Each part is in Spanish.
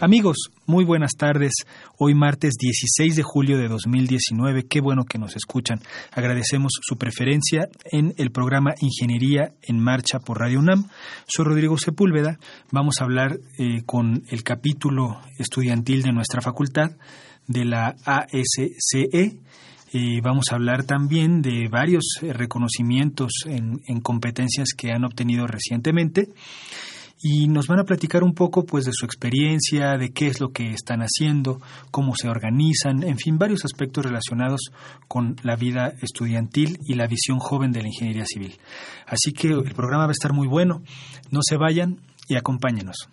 Amigos, muy buenas tardes. Hoy martes 16 de julio de 2019. Qué bueno que nos escuchan. Agradecemos su preferencia en el programa Ingeniería en Marcha por Radio UNAM. Soy Rodrigo Sepúlveda. Vamos a hablar eh, con el capítulo estudiantil de nuestra facultad de la ASCE. Eh, vamos a hablar también de varios reconocimientos en competencias que han obtenido recientemente y nos van a platicar un poco pues de su experiencia, de qué es lo que están haciendo, cómo se organizan, en fin, varios aspectos relacionados con la vida estudiantil y la visión joven de la ingeniería civil. Así que el programa va a estar muy bueno. No se vayan y acompáñenos.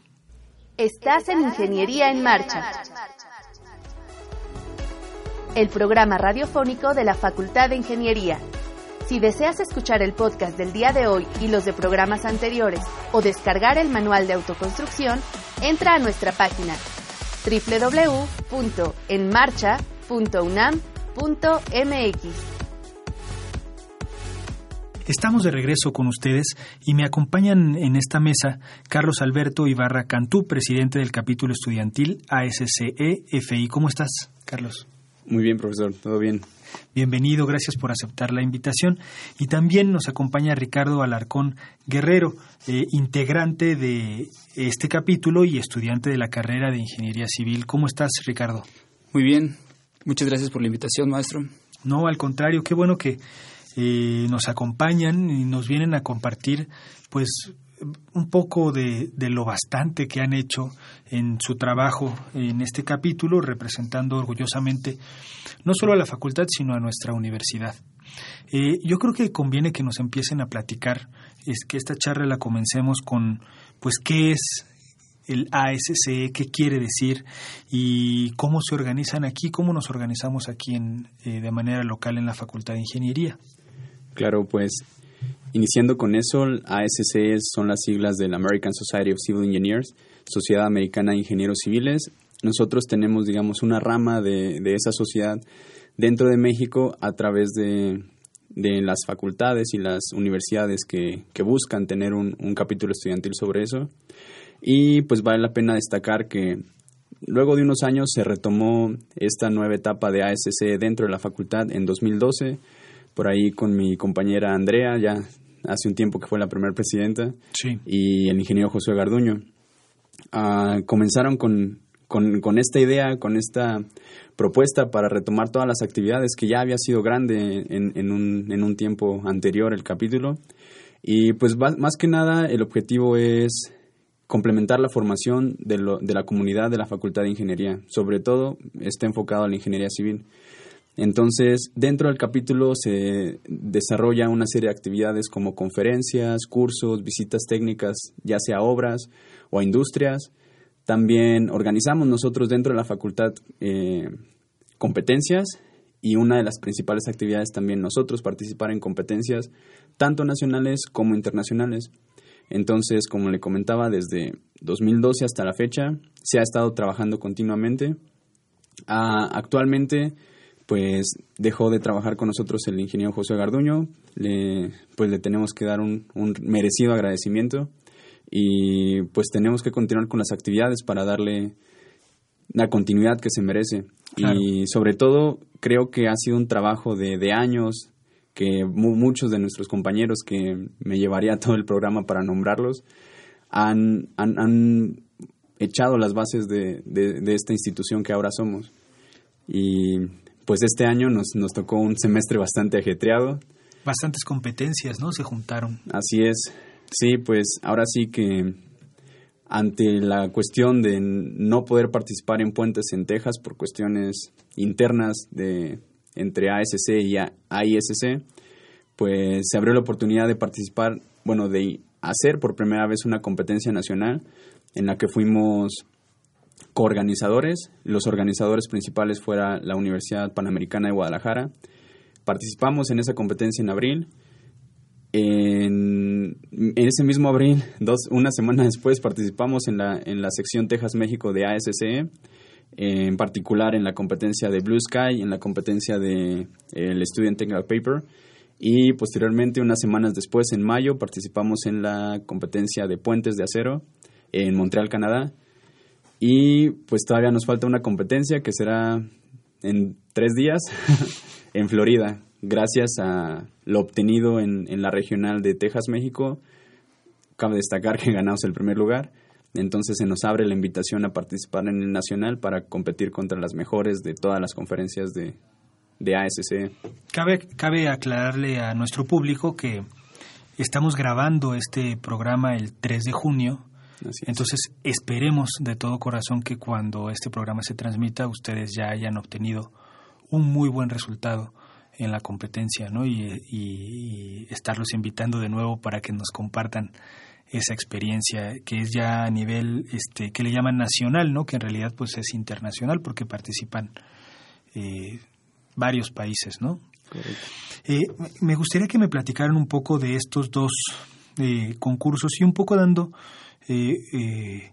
Estás en Ingeniería en Marcha. El programa radiofónico de la Facultad de Ingeniería si deseas escuchar el podcast del día de hoy y los de programas anteriores o descargar el manual de autoconstrucción, entra a nuestra página www.enmarcha.unam.mx. Estamos de regreso con ustedes y me acompañan en esta mesa Carlos Alberto Ibarra Cantú, presidente del capítulo estudiantil ASCE-FI. ¿Cómo estás, Carlos? Muy bien, profesor, todo bien. Bienvenido, gracias por aceptar la invitación. Y también nos acompaña Ricardo Alarcón Guerrero, eh, integrante de este capítulo y estudiante de la carrera de Ingeniería Civil. ¿Cómo estás, Ricardo? Muy bien, muchas gracias por la invitación, maestro. No, al contrario, qué bueno que eh, nos acompañan y nos vienen a compartir, pues, un poco de, lo bastante que han hecho en su trabajo en este capítulo, representando orgullosamente no solo a la facultad, sino a nuestra universidad. Eh, yo creo que conviene que nos empiecen a platicar, es que esta charla la comencemos con, pues, qué es el ASCE, qué quiere decir y cómo se organizan aquí, cómo nos organizamos aquí en, eh, de manera local en la Facultad de Ingeniería. Claro, pues Iniciando con eso, ASC son las siglas del American Society of Civil Engineers, Sociedad Americana de Ingenieros Civiles. Nosotros tenemos, digamos, una rama de, esa sociedad dentro de México a través de, las facultades y las universidades que, buscan tener un, un, capítulo estudiantil sobre eso. Y pues vale la pena destacar que luego de unos años se retomó esta nueva etapa de ASC dentro de la facultad en 2012 por ahí con mi compañera Andrea, ya hace un tiempo que fue la primera presidenta, y el ingeniero José Garduño. Ah, comenzaron con, con, esta idea, con esta propuesta para retomar todas las actividades que ya había sido grande en, en, un, en un tiempo anterior el capítulo. Y pues más que nada el objetivo es complementar la formación de, lo, de la comunidad de la Facultad de Ingeniería. Sobre todo está enfocado a la ingeniería civil. Entonces, dentro del capítulo se desarrolla una serie de actividades como conferencias, cursos, visitas técnicas, ya sea a obras o a industrias. También organizamos nosotros dentro de la facultad eh, competencias y una de las principales actividades también nosotros participar en competencias tanto nacionales como internacionales. Entonces, como le comentaba, desde 2012 hasta la fecha se ha estado trabajando continuamente. Ah, actualmente pues dejó de trabajar con nosotros el ingeniero José Garduño, le, pues le tenemos que dar un, merecido agradecimiento y pues tenemos que continuar con las actividades para darle la continuidad que se merece. Y sobre todo creo que ha sido un trabajo de, años que muchos de nuestros compañeros que me llevaría todo el programa para nombrarlos han, han, echado las bases de, de, esta institución que ahora somos. Y pues este año nos, nos tocó un semestre bastante ajetreado. Bastantes competencias, ¿no? Se juntaron. Así es. Sí, pues ahora sí que ante la cuestión de no poder participar en puentes en Texas por cuestiones internas de entre ASC y AISC, pues se abrió la oportunidad de participar, bueno, de hacer por primera vez una competencia nacional en la que fuimos coorganizadores. Los organizadores principales fuera la Universidad Panamericana de Guadalajara. Participamos en esa competencia en abril. En, ese mismo abril, una semana después, participamos en la, en la sección Texas México de ASCE, en particular en la competencia de Blue Sky, en la competencia de Student Technical Paper y posteriormente, unas semanas después, en mayo, participamos en la competencia de puentes de acero en Montreal, Canadá. Y pues todavía nos falta una competencia que será en tres días en Florida, gracias a lo obtenido en, en la regional de Texas, México. Cabe destacar que ganamos el primer lugar. Entonces se nos abre la invitación a participar en el nacional para competir contra las mejores de todas las conferencias de, de ASC. Cabe, cabe aclararle a nuestro público que estamos grabando este programa el 3 de junio. Entonces esperemos de todo corazón que cuando este programa se transmita ustedes ya hayan obtenido un muy buen resultado en la competencia, ¿no? Y, y, estarlos invitando de nuevo para que nos compartan esa experiencia que es ya a nivel, este, que le llaman nacional, ¿no? Que en realidad pues es internacional porque participan eh, varios países, ¿no? Eh, me gustaría que me platicaran un poco de estos dos eh, concursos y un poco dando eh,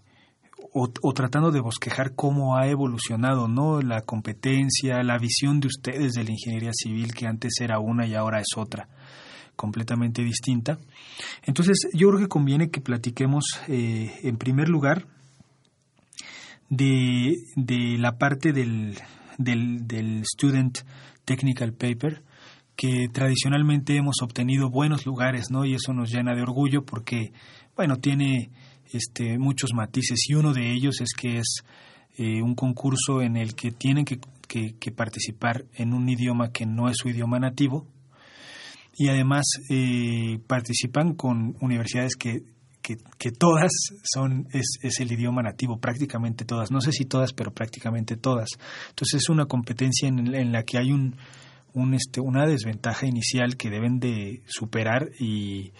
o, tratando de bosquejar cómo ha evolucionado no la competencia, la visión de ustedes de la ingeniería civil que antes era una y ahora es otra completamente distinta. Entonces yo creo que conviene que platiquemos en primer lugar de, de la parte del, del, del Student Technical Paper, que tradicionalmente hemos obtenido buenos lugares, ¿no? Y eso nos llena de orgullo porque, bueno, tiene este, muchos matices y uno de ellos es que es eh, un concurso en el que tienen que, participar en un idioma que no es su idioma nativo y además eh, participan con universidades que que, todas son, es, el idioma nativo, prácticamente todas, no sé si todas, pero prácticamente todas. Entonces es una competencia en, en la que hay un, un, este, una desventaja inicial que deben de superar y,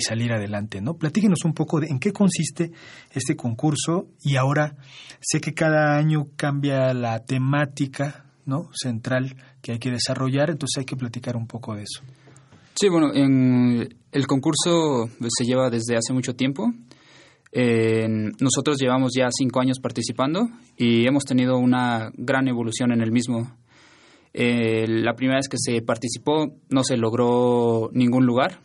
salir adelante, ¿no? Platíquenos un poco de en qué consiste este concurso y ahora sé que cada año cambia la temática, ¿no? Central que hay que desarrollar, entonces hay que platicar un poco de eso. Sí, bueno, en el concurso se lleva desde hace mucho tiempo. nosotros llevamos ya cinco años participando y hemos tenido una gran evolución en el mismo. La primera vez que se participó no se logró ningún lugar,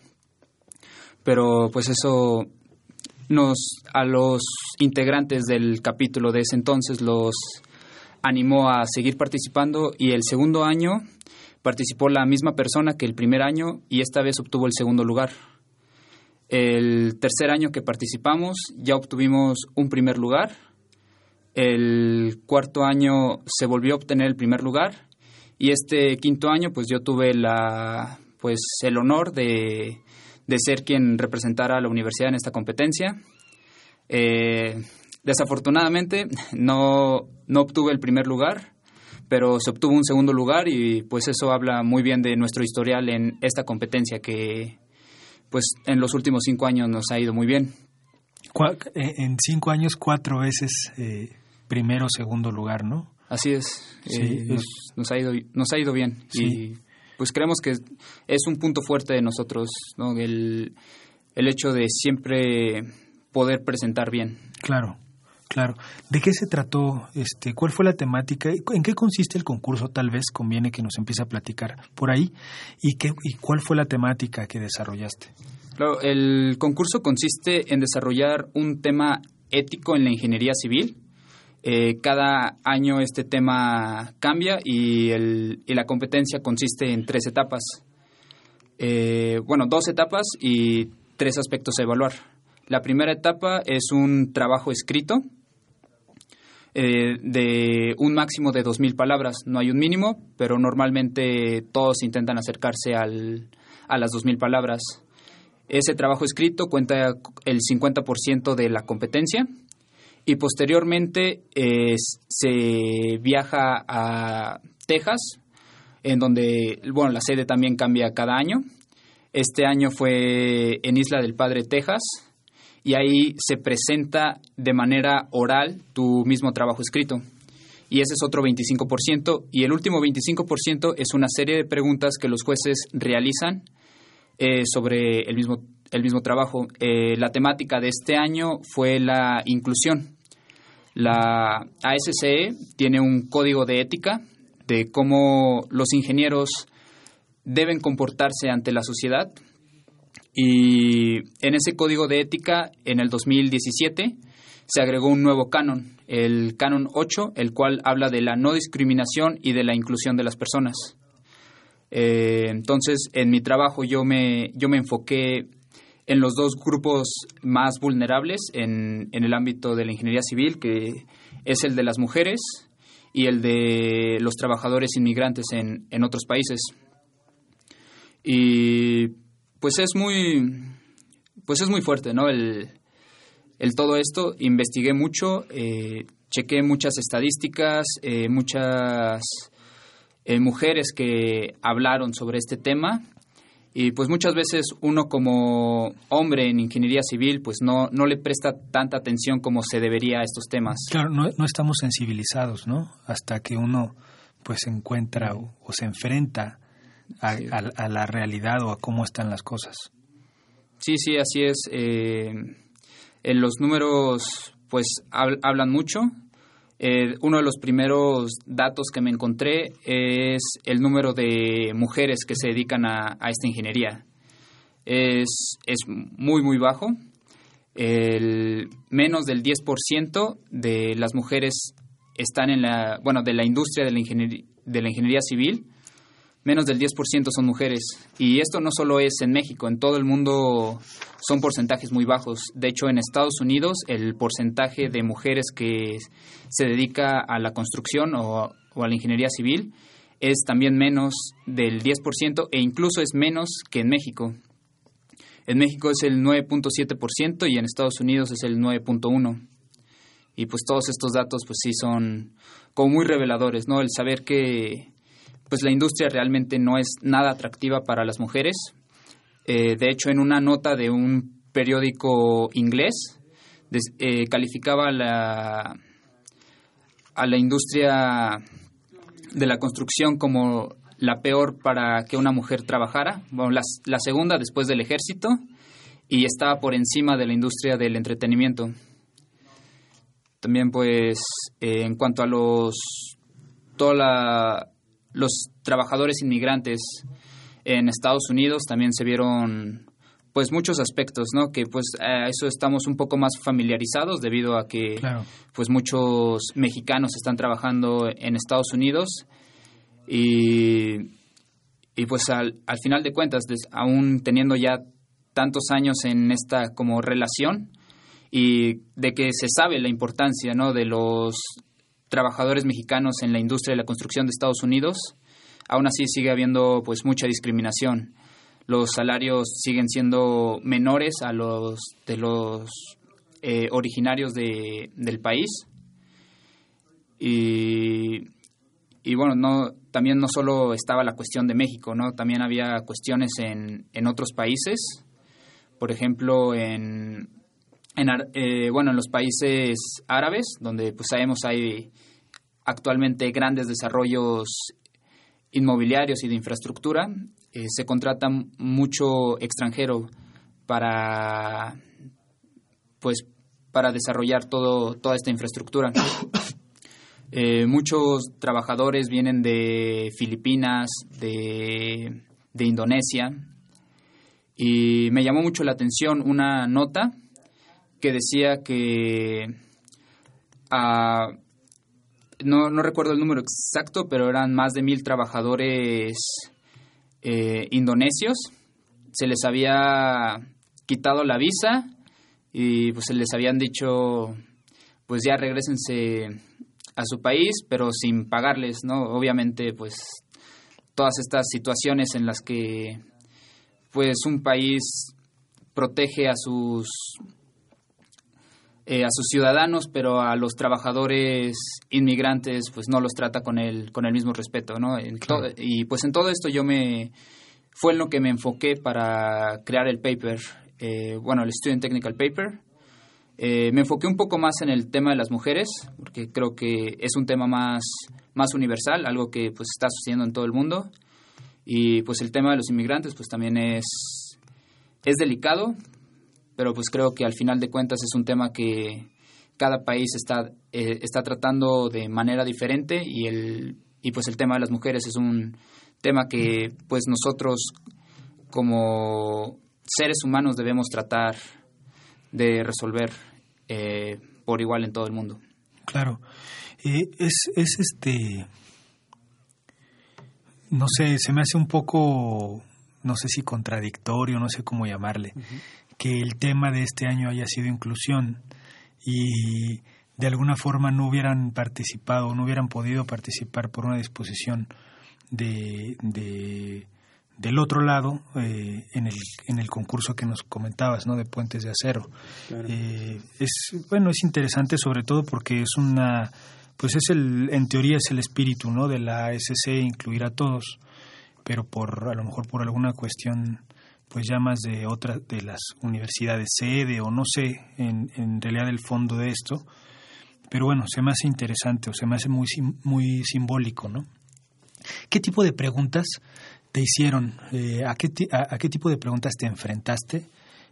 pero pues eso nos a los integrantes del capítulo de ese entonces los animó a seguir participando y el segundo año participó la misma persona que el primer año y esta vez obtuvo el segundo lugar. El tercer año que participamos ya obtuvimos un primer lugar. El cuarto año se volvió a obtener el primer lugar y este quinto año pues yo tuve la pues el honor de, ser quien representara a la universidad en esta competencia. Eh, desafortunadamente no, no obtuve el primer lugar, pero se obtuvo un segundo lugar y pues eso habla muy bien de nuestro historial en esta competencia que pues en los últimos cinco años nos ha ido muy bien. Eh, en cinco años cuatro veces eh, primero segundo lugar, ¿no? Así es, eh, nos, ha ido nos ha ido bien y pues creemos que es un punto fuerte de nosotros, ¿no? El, el hecho de siempre poder presentar bien. Claro. Claro. ¿De qué se trató? Este, ¿Cuál fue la temática? ¿En qué consiste el concurso? Tal vez conviene que nos empiece a platicar por ahí. ¿Y, qué, y cuál fue la temática que desarrollaste? Claro, el concurso consiste en desarrollar un tema ético en la ingeniería civil. Eh, cada año este tema cambia y, el, y, la competencia consiste en tres etapas. Eh, bueno, dos etapas y tres aspectos a evaluar. La primera etapa es un trabajo escrito eh, de un máximo de 2.000 palabras. No hay un mínimo, pero normalmente todos intentan acercarse al, a las 2.000 palabras. Ese trabajo escrito cuenta el 50% de la competencia y posteriormente eh, se viaja a Texas, en donde, bueno, la sede también cambia cada año. Este año fue en Isla del Padre, Texas, y ahí se presenta de manera oral tu mismo trabajo escrito. Y ese es otro 25%. Y el último 25% es una serie de preguntas que los jueces realizan eh, sobre el mismo, el mismo trabajo. Eh, la temática de este año fue la inclusión. La ASCE tiene un código de ética de cómo los ingenieros deben comportarse ante la sociedad y en ese código de ética, en el 2017, se agregó un nuevo canon, el canon 8, el cual habla de la no discriminación y de la inclusión de las personas. Eh, entonces, en mi trabajo yo me, yo me enfoqué en los dos grupos más vulnerables en, en el ámbito de la ingeniería civil, que es el de las mujeres y el de los trabajadores inmigrantes en, en otros países. Y pues es muy, pues es muy fuerte, ¿no? El, el todo esto, investigué mucho, eh, chequé muchas estadísticas, eh, muchas eh, mujeres que hablaron sobre este tema y pues muchas veces uno como hombre en ingeniería civil pues no, no le presta tanta atención como se debería a estos temas. Claro, no, no estamos sensibilizados, ¿no? Hasta que uno pues encuentra o, o se enfrenta a, la realidad o a cómo están las cosas. Sí, sí, así es. Eh, en los números, pues hablan mucho. Eh, uno de los primeros datos que me encontré es el número de mujeres que se dedican a, esta ingeniería. Es, es, muy, muy bajo. El, menos del 10% de las mujeres están en la, bueno, de la industria de la, de la ingeniería civil menos del 10% son mujeres. Y esto no solo es en México, en todo el mundo son porcentajes muy bajos. De hecho, en Estados Unidos el porcentaje de mujeres que se dedica a la construcción o, a la ingeniería civil es también menos del 10% e incluso es menos que en México. En México es el 9.7% y en Estados Unidos es el 9.1%. Y pues todos estos datos pues sí son como muy reveladores, ¿no? El saber que pues la industria realmente no es nada atractiva para las mujeres. Eh, de hecho, en una nota de un periódico inglés, eh, calificaba la, a la industria de la construcción como la peor para que una mujer trabajara, bueno, la, segunda después del ejército, y estaba por encima de la industria del entretenimiento. También, pues, eh, en cuanto a los toda la, los trabajadores inmigrantes en Estados Unidos también se vieron pues muchos aspectos, ¿no? Que pues a eso estamos un poco más familiarizados debido a que pues muchos mexicanos están trabajando en Estados Unidos y, y pues al, al final de cuentas, aún teniendo ya tantos años en esta como relación y de que se sabe la importancia, ¿no? De los trabajadores mexicanos en la industria de la construcción de Estados Unidos, aún así sigue habiendo pues mucha discriminación. Los salarios siguen siendo menores a los de los eh, originarios de, del país. Y, y, bueno, no, también no solo estaba la cuestión de México, ¿no? También había cuestiones en, en otros países. Por ejemplo, en, en, eh, bueno, en los países árabes, donde pues sabemos hay actualmente grandes desarrollos inmobiliarios y de infraestructura, eh, se contrata mucho extranjero para pues para desarrollar todo, toda esta infraestructura. Eh, muchos trabajadores vienen de Filipinas, de, de Indonesia, y me llamó mucho la atención una nota que decía que a, no, no recuerdo el número exacto, pero eran más de mil trabajadores eh, indonesios. Se les había quitado la visa y pues se les habían dicho pues ya regresense a su país, pero sin pagarles, ¿no? Obviamente, pues todas estas situaciones en las que pues un país protege a sus eh, a sus ciudadanos, pero a los trabajadores inmigrantes pues no los trata con el con el mismo respeto, ¿no? y pues en todo esto yo me fue en lo que me enfoqué para crear el paper, eh, bueno, el Student Technical Paper. Eh, me enfoqué un poco más en el tema de las mujeres, porque creo que es un tema más, más universal, algo que pues está sucediendo en todo el mundo. Y pues el tema de los inmigrantes pues también es, es delicado, pero pues creo que al final de cuentas es un tema que cada país está, eh, está tratando de manera diferente y, el, y pues el tema de las mujeres es un tema que pues nosotros como seres humanos debemos tratar de resolver eh, por igual en todo el mundo. Claro. Eh, es, es este. No sé, se me hace un poco, no sé si contradictorio, no sé cómo llamarle, que el tema de este año haya sido inclusión y de alguna forma no hubieran participado, no hubieran podido participar por una disposición de, de del otro lado eh, en, el, en el concurso que nos comentabas no de puentes de acero. Eh, es bueno es interesante sobre todo porque es una pues es el en teoría es el espíritu no de la ASC incluir a todos pero por a lo mejor por alguna cuestión pues ya más de otra de las universidades sede o no sé en, en realidad el fondo de esto pero bueno se me hace interesante o se me hace muy muy simbólico no ¿Qué tipo de preguntas te hicieron? Eh, ¿a, qué a, qué tipo de preguntas te enfrentaste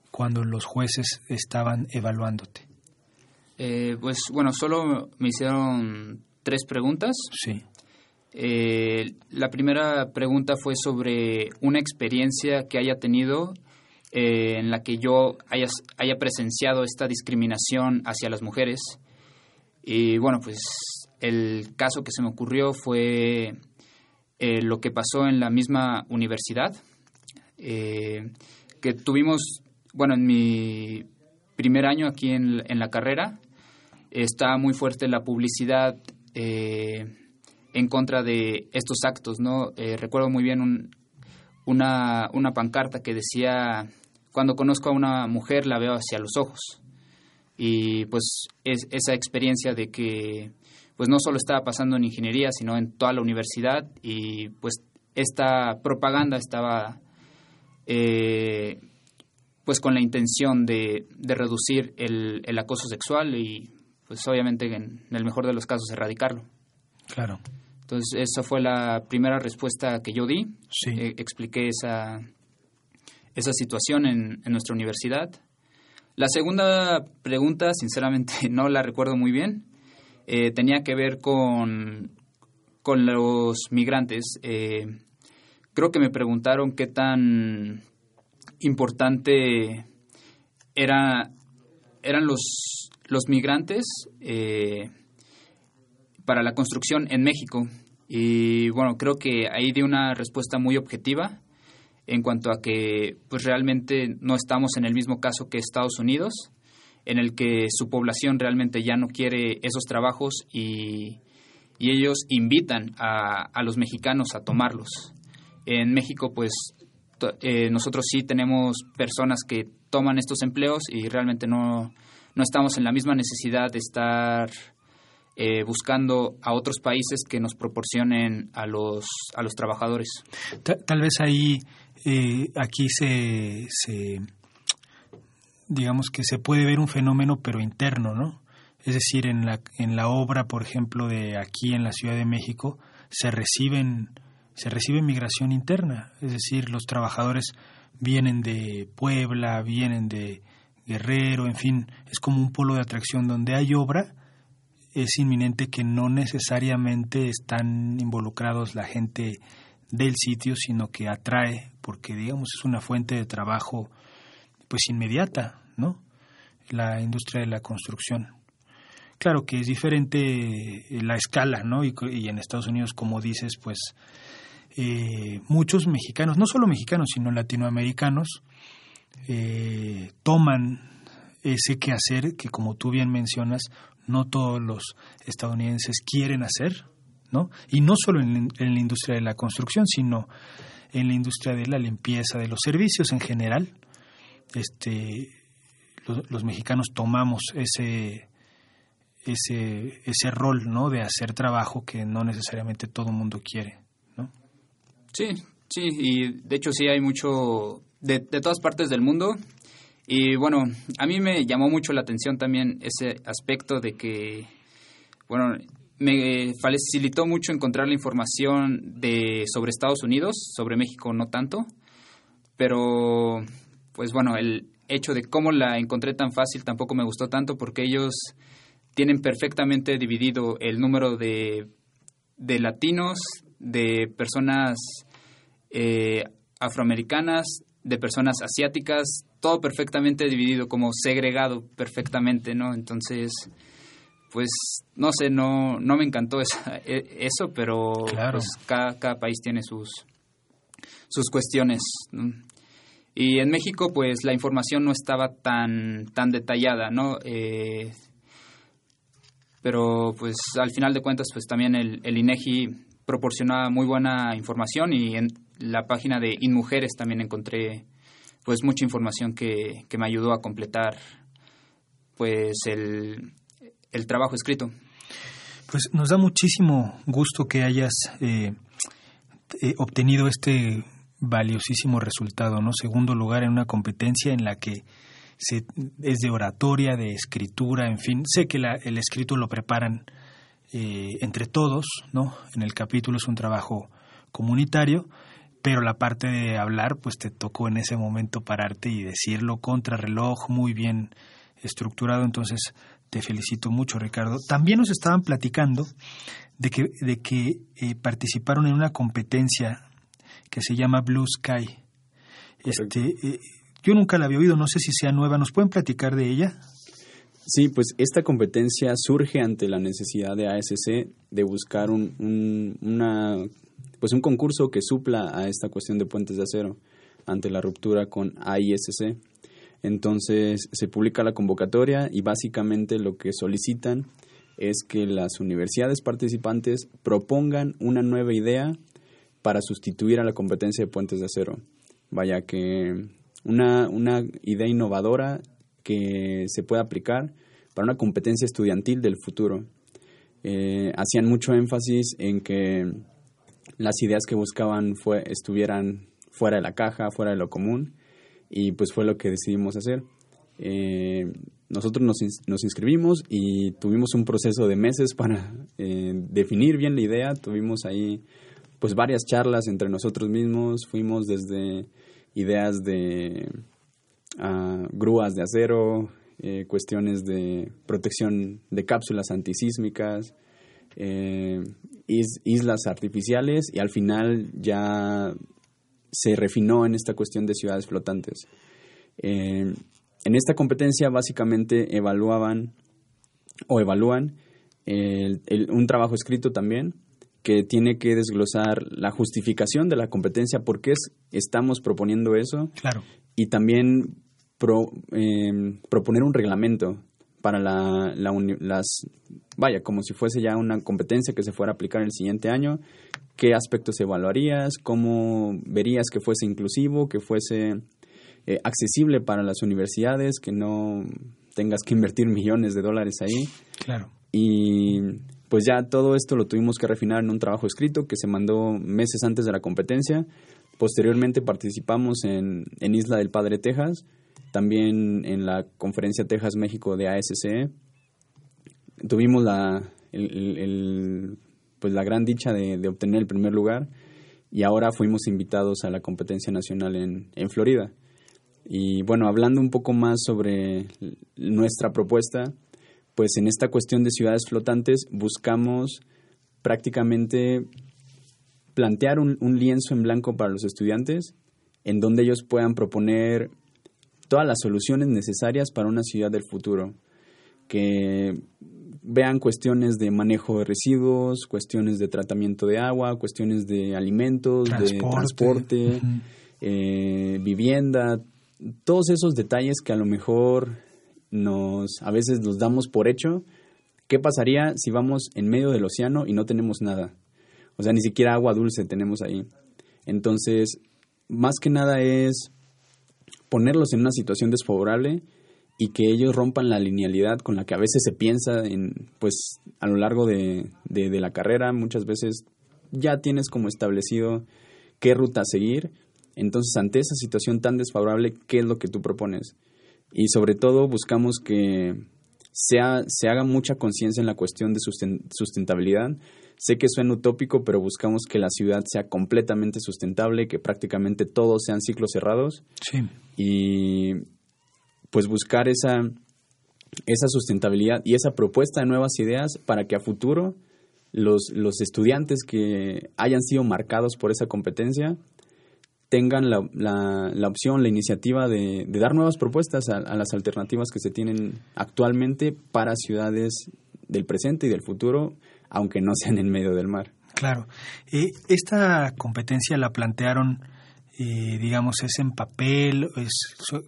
cuando los jueces estaban evaluándote? Eh, pues bueno, solo me hicieron tres preguntas. Sí. Eh, la primera pregunta fue sobre una experiencia que haya tenido en la que yo haya, haya presenciado esta discriminación hacia las mujeres. Y bueno, pues el caso que se me ocurrió fue eh, lo que pasó en la misma universidad, eh, que tuvimos, bueno, en mi primer año aquí en, la carrera, está muy fuerte la publicidad eh, en contra de estos actos, ¿no? recuerdo muy bien una, una pancarta que decía, cuando conozco a una mujer la veo hacia los ojos. Y pues es esa experiencia de que pues no solo estaba pasando en ingeniería, sino en toda la universidad y pues esta propaganda estaba eh, pues con la intención de, reducir el, acoso sexual y pues obviamente en, el mejor de los casos erradicarlo. Claro. Entonces esa fue la primera respuesta que yo di. Sí. Eh, expliqué esa, esa situación en, en nuestra universidad. La segunda pregunta, sinceramente, no la recuerdo muy bien. Eh, tenía que ver con, con los migrantes. Eh, creo que me preguntaron qué tan importante era, eran los, los migrantes eh, para la construcción en México. Y bueno, creo que ahí di una respuesta muy objetiva en cuanto a que pues realmente no estamos en el mismo caso que Estados Unidos en el que su población realmente ya no quiere esos trabajos y, ellos invitan a, a, los mexicanos a tomarlos. En México, pues eh, nosotros sí tenemos personas que toman estos empleos y realmente no, no estamos en la misma necesidad de estar eh, buscando a otros países que nos proporcionen a los, a los trabajadores. Tal, vez ahí, eh, aquí se, se digamos que se puede ver un fenómeno pero interno, ¿no? Es decir, en la, en la obra, por ejemplo, de aquí en la Ciudad de México, se reciben se recibe migración interna, es decir, los trabajadores vienen de Puebla, vienen de Guerrero, en fin, es como un polo de atracción donde hay obra, es inminente que no necesariamente están involucrados la gente del sitio, sino que atrae, porque digamos es una fuente de trabajo pues inmediata, ¿no? La industria de la construcción. Claro que es diferente la escala, ¿no? Y, en Estados Unidos, como dices, pues eh, muchos mexicanos, no solo mexicanos, sino latinoamericanos, eh, toman ese quehacer que, como tú bien mencionas, no todos los estadounidenses quieren hacer, ¿no? Y no solo en, la industria de la construcción, sino en la industria de la limpieza, de los servicios en general. Este, los, mexicanos tomamos ese, ese, ese rol, ¿no? De hacer trabajo que no necesariamente todo el mundo quiere, ¿no? Sí, sí, y de hecho sí hay mucho de, de todas partes del mundo y bueno, a mí me llamó mucho la atención también ese aspecto de que, bueno, me facilitó mucho encontrar la información de sobre Estados Unidos, sobre México no tanto, pero pues bueno, el hecho de cómo la encontré tan fácil tampoco me gustó tanto porque ellos tienen perfectamente dividido el número de, de latinos, de personas eh, afroamericanas, de personas asiáticas, todo perfectamente dividido, como segregado perfectamente, ¿no? Entonces, pues, no sé, no, no me encantó e, eso, pero pues, cada, cada, país tiene sus, sus cuestiones. Y en México, pues, la información no estaba tan, tan detallada, ¿no? Eh, pero, pues, al final de cuentas, pues, también el, el INEGI proporcionaba muy buena información y en la página de InMujeres también encontré pues mucha información que, me ayudó a completar pues el, trabajo escrito. Pues nos da muchísimo gusto que hayas eh, eh, obtenido este valiosísimo resultado, ¿no? Segundo lugar en una competencia en la que se, es de oratoria, de escritura, en fin. Sé que el escrito lo preparan eh, entre todos, ¿no? En el capítulo es un trabajo comunitario, pero la parte de hablar, pues te tocó en ese momento pararte y decirlo contra reloj, muy bien estructurado, entonces te felicito mucho, Ricardo. También nos estaban platicando de que, de que eh, participaron en una competencia que se llama Blue Sky. Este, eh, yo nunca la había oído, no sé si sea nueva, ¿nos pueden platicar de ella? Sí, pues esta competencia surge ante la necesidad de ASC de buscar un, una pues un concurso que supla a esta cuestión de puentes de acero ante la ruptura con AISC. Entonces se publica la convocatoria y básicamente lo que solicitan es que las universidades participantes propongan una nueva idea para sustituir a la competencia de puentes de acero. Vaya que una, una idea innovadora que se pueda aplicar para una competencia estudiantil del futuro. Eh, hacían mucho énfasis en que las ideas que buscaban fue, estuvieran fuera de la caja, fuera de lo común, y pues fue lo que decidimos hacer. Eh, nosotros nos, nos, inscribimos y tuvimos un proceso de meses para eh, definir bien la idea. Tuvimos ahí pues varias charlas entre nosotros mismos. Fuimos desde ideas de uh, grúas de acero, eh, cuestiones de protección de cápsulas antisísmicas, islas artificiales y al final ya se refinó en esta cuestión de ciudades flotantes. Eh, en esta competencia básicamente evaluaban o evalúan un trabajo escrito también que tiene que desglosar la justificación de la competencia, por qué estamos proponiendo eso. Claro. Y también eh, proponer un reglamento para la, las, vaya, como si fuese ya una competencia que se fuera a aplicar el siguiente año, qué aspectos evaluarías, cómo verías que fuese inclusivo, que fuese eh, accesible para las universidades, que no tengas que invertir millones de dólares ahí. Claro. Y pues ya todo esto lo tuvimos que refinar en un trabajo escrito que se mandó meses antes de la competencia. Posteriormente participamos en, en Isla del Padre, Texas, también en la conferencia Texas México de ASCE tuvimos la, pues la gran dicha de, obtener el primer lugar y ahora fuimos invitados a la competencia nacional en, en Florida. Y bueno, hablando un poco más sobre nuestra propuesta, pues en esta cuestión de ciudades flotantes buscamos prácticamente plantear un, lienzo en blanco para los estudiantes en donde ellos puedan proponer todas las soluciones necesarias para una ciudad del futuro, que vean cuestiones de manejo de residuos, cuestiones de tratamiento de agua, cuestiones de alimentos, de transporte, eh, vivienda, todos esos detalles que a lo mejor nos a veces nos damos por hecho ¿qué pasaría si vamos en medio del océano y no tenemos nada? O sea, ni siquiera agua dulce tenemos ahí. Entonces, más que nada es ponerlos en una situación desfavorable y que ellos rompan la linealidad con la que a veces se piensa en, pues, a lo largo de, de, la carrera. Muchas veces ya tienes como establecido qué ruta seguir. Entonces, ante esa situación tan desfavorable, ¿qué es lo que tú propones? Y sobre todo buscamos que sea, se haga mucha conciencia en la cuestión de sustentabilidad, Sé que suena utópico, pero buscamos que la ciudad sea completamente sustentable, que prácticamente todos sean ciclos cerrados. Sí. Y pues buscar esa, esa sustentabilidad y esa propuesta de nuevas ideas para que a futuro los, los estudiantes que hayan sido marcados por esa competencia tengan la, la, opción, la iniciativa de, dar nuevas propuestas a, a, las alternativas que se tienen actualmente para ciudades del presente y del futuro aunque no sean en medio del mar. Claro. Eh, esta competencia la plantearon, eh, digamos, es en papel, es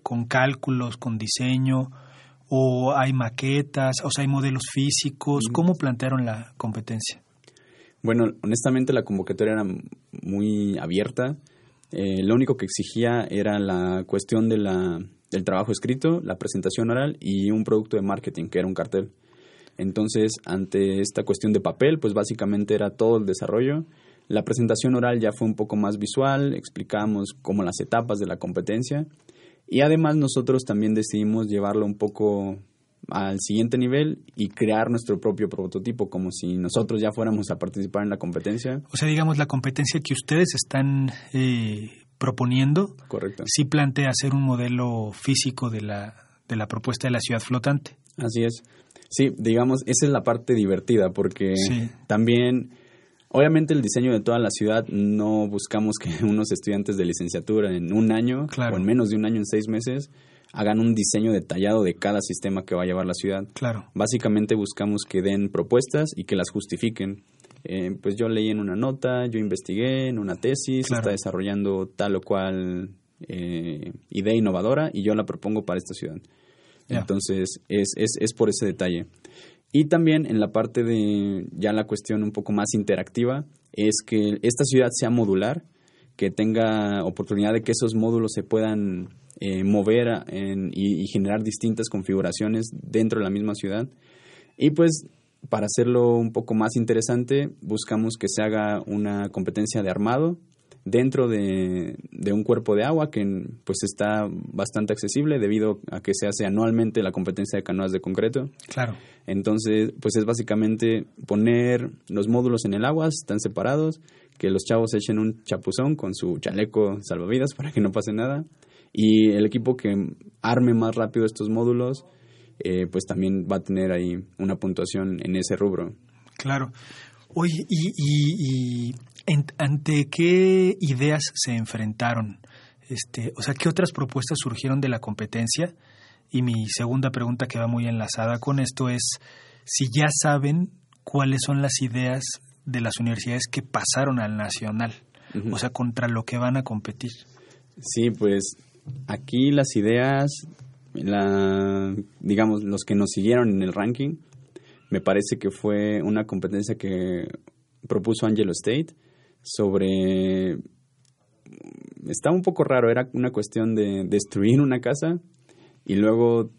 con cálculos, con diseño, o hay maquetas, o sea, hay modelos físicos. ¿Cómo plantearon la competencia? Bueno, honestamente la convocatoria era muy abierta. Eh, lo único que exigía era la cuestión de la, del trabajo escrito, la presentación oral y un producto de marketing, que era un cartel. Entonces, ante esta cuestión de papel, pues básicamente era todo el desarrollo. La presentación oral ya fue un poco más visual, explicamos como las etapas de la competencia y además nosotros también decidimos llevarlo un poco al siguiente nivel y crear nuestro propio prototipo, como si nosotros ya fuéramos a participar en la competencia. O sea, digamos, la competencia que ustedes están eh, proponiendo, Correcto. sí plantea hacer un modelo físico de la, de la propuesta de la ciudad flotante. Así es. Sí, digamos, esa es la parte divertida porque también, obviamente el diseño de toda la ciudad no buscamos que unos estudiantes de licenciatura en un año o en menos de un año, en seis meses, hagan un diseño detallado de cada sistema que va a llevar la ciudad. Claro. Básicamente buscamos que den propuestas y que las justifiquen. Eh, pues yo leí en una nota, yo investigué en una tesis, está desarrollando tal o cual eh, idea innovadora y yo la propongo para esta ciudad. Entonces, es, es, es por ese detalle. Y también en la parte de ya la cuestión un poco más interactiva, es que esta ciudad sea modular, que tenga oportunidad de que esos módulos se puedan eh, mover y, generar distintas configuraciones dentro de la misma ciudad. Y pues para hacerlo un poco más interesante, buscamos que se haga una competencia de armado dentro de, un cuerpo de agua que pues está bastante accesible debido a que se hace anualmente la competencia de canoas de concreto. Claro. Entonces, pues es básicamente poner los módulos en el agua, están separados, que los chavos echen un chapuzón con su chaleco salvavidas para que no pase nada. Y el equipo que arme más rápido estos módulos, eh, pues también va a tener ahí una puntuación en ese rubro. Claro. Oye, y ¿Ante qué ideas se enfrentaron? Este, o sea, ¿qué otras propuestas surgieron de la competencia? Y mi segunda pregunta que va muy enlazada con esto es si ya saben cuáles son las ideas de las universidades que pasaron al nacional, o sea, contra lo que van a competir. Sí, pues aquí las ideas, la, digamos, los que nos siguieron en el ranking, me parece que fue una competencia que propuso Angelo State sobre... Está un poco raro, era una cuestión de destruir una casa y luego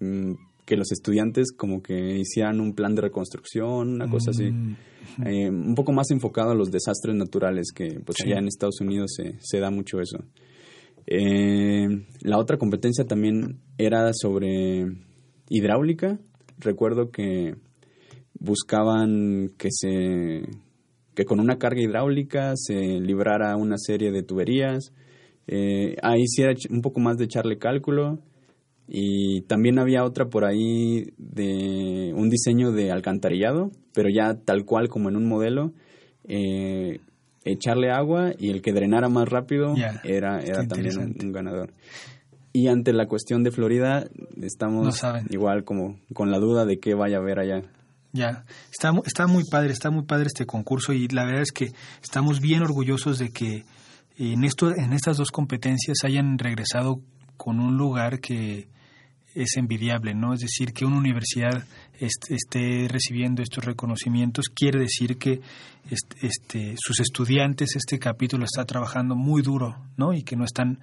mm, que los estudiantes como que hicieran un plan de reconstrucción, una cosa así. Mm. Eh, un poco más enfocado a los desastres naturales, que pues allá en Estados Unidos se, se da mucho eso. Eh, la otra competencia también era sobre hidráulica. Recuerdo que buscaban que se que con una carga hidráulica se librara una serie de tuberías. Eh, ahí sí era un poco más de echarle cálculo. Y también había otra por ahí de un diseño de alcantarillado, pero ya tal cual como en un modelo. Eh, echarle agua y el que drenara más rápido era, era también un, ganador. Y ante la cuestión de Florida, estamos igual como con la duda de qué vaya a haber allá. Ya, está, está muy padre, está muy padre este concurso y la verdad es que estamos bien orgullosos de que en, esto, en estas dos competencias hayan regresado con un lugar que es envidiable, ¿no? Es decir, que una universidad esté recibiendo estos reconocimientos quiere decir que este, sus estudiantes, este capítulo está trabajando muy duro, ¿no? Y que no están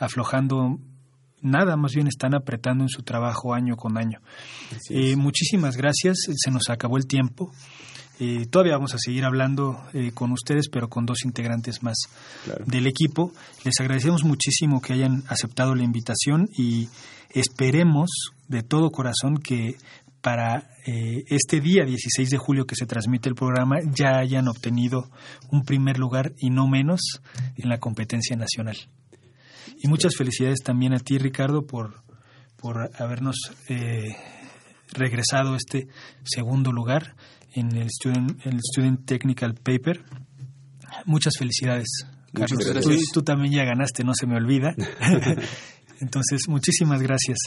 aflojando nada, más bien están apretando en su trabajo año con año. Eh, muchísimas gracias, se nos acabó el tiempo. Eh, todavía vamos a seguir hablando eh, con ustedes, pero con dos integrantes más del equipo. Les agradecemos muchísimo que hayan aceptado la invitación y esperemos de todo corazón que para eh, este día 16 de julio que se transmite el programa ya hayan obtenido un primer lugar y no menos en la competencia nacional. Y muchas felicidades también a ti, Ricardo, por, por habernos regresado este segundo lugar en el Student, el Student Technical Paper. Muchas felicidades, Carlos. Tú, también ya ganaste, no se me olvida. Entonces, muchísimas gracias.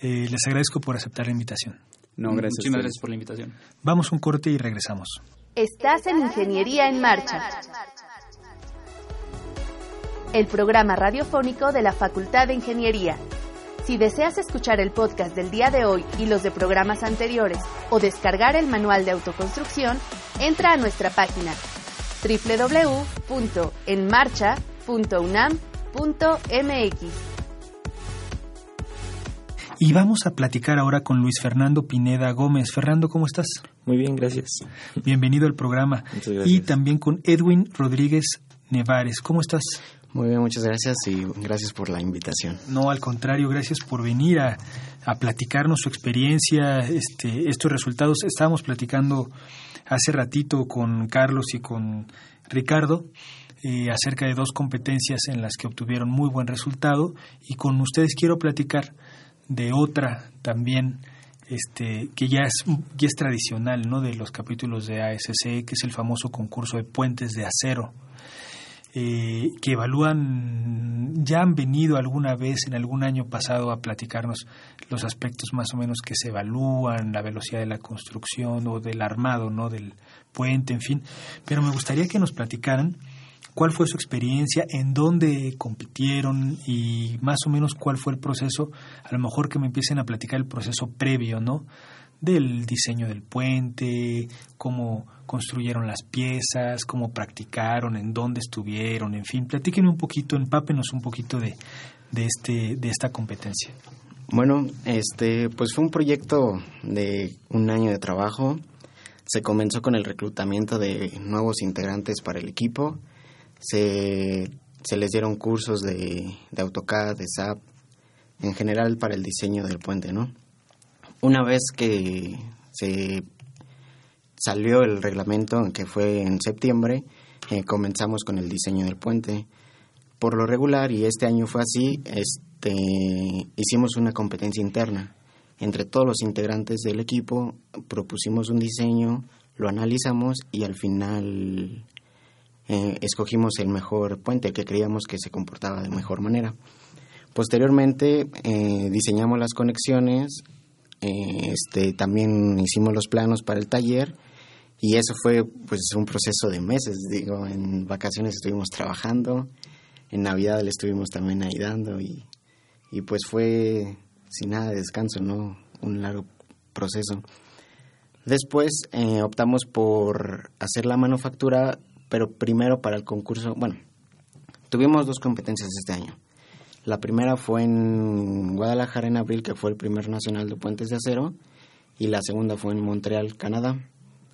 Eh, les agradezco por aceptar la invitación. No, gracias. Muchísimas gracias por la invitación. Vamos un corte y regresamos. Estás en Ingeniería en Marcha. El programa radiofónico de la Facultad de Ingeniería. Si deseas escuchar el podcast del día de hoy y los de programas anteriores o descargar el manual de autoconstrucción, entra a nuestra página www.enmarcha.unam.mx. Y vamos a platicar ahora con Luis Fernando Pineda Gómez. Fernando, ¿cómo estás? Muy bien, gracias. Bienvenido al programa. Y también con Edwin Rodríguez Nevares. ¿Cómo estás? Muy bien, muchas gracias y gracias por la invitación. No, al contrario, gracias por venir a, platicarnos su experiencia, este, estos resultados. Estábamos platicando hace ratito con Carlos y con Ricardo eh, acerca de dos competencias en las que obtuvieron muy buen resultado y con ustedes quiero platicar de otra también este, que ya es, ya es tradicional ¿no? de los capítulos de ASC, que es el famoso concurso de puentes de acero eh, que evalúan, ya han venido alguna vez en algún año pasado a platicarnos los aspectos más o menos que se evalúan, la velocidad de la construcción o del armado, ¿no? Del puente, en fin. Pero me gustaría que nos platicaran cuál fue su experiencia, en dónde compitieron y más o menos cuál fue el proceso, a lo mejor que me empiecen a platicar el proceso previo, ¿no? Del diseño del puente, cómo construyeron las piezas, cómo practicaron, en dónde estuvieron, en fin, platíquenme un poquito, empápenos un poquito de, de, este, de esta competencia. Bueno, este, pues fue un proyecto de un año de trabajo. Se comenzó con el reclutamiento de nuevos integrantes para el equipo. Se, se les dieron cursos de, de AutoCAD, de SAP, en general para el diseño del puente, ¿no? Una vez que se salió el reglamento, que fue en septiembre, eh, comenzamos con el diseño del puente. Por lo regular, y este año fue así, este, hicimos una competencia interna. Entre todos los integrantes del equipo propusimos un diseño, lo analizamos y al final eh, escogimos el mejor puente, el que creíamos que se comportaba de mejor manera. Posteriormente eh, diseñamos las conexiones, este, también hicimos los planos para el taller y eso fue pues un proceso de meses, digo, en vacaciones estuvimos trabajando, en Navidad le estuvimos también ayudando y, y pues fue sin nada de descanso, ¿no? Un largo proceso. Después eh, optamos por hacer la manufactura, pero primero para el concurso, bueno, tuvimos dos competencias este año. La primera fue en Guadalajara en abril, que fue el primer nacional de puentes de acero, y la segunda fue en Montreal, Canadá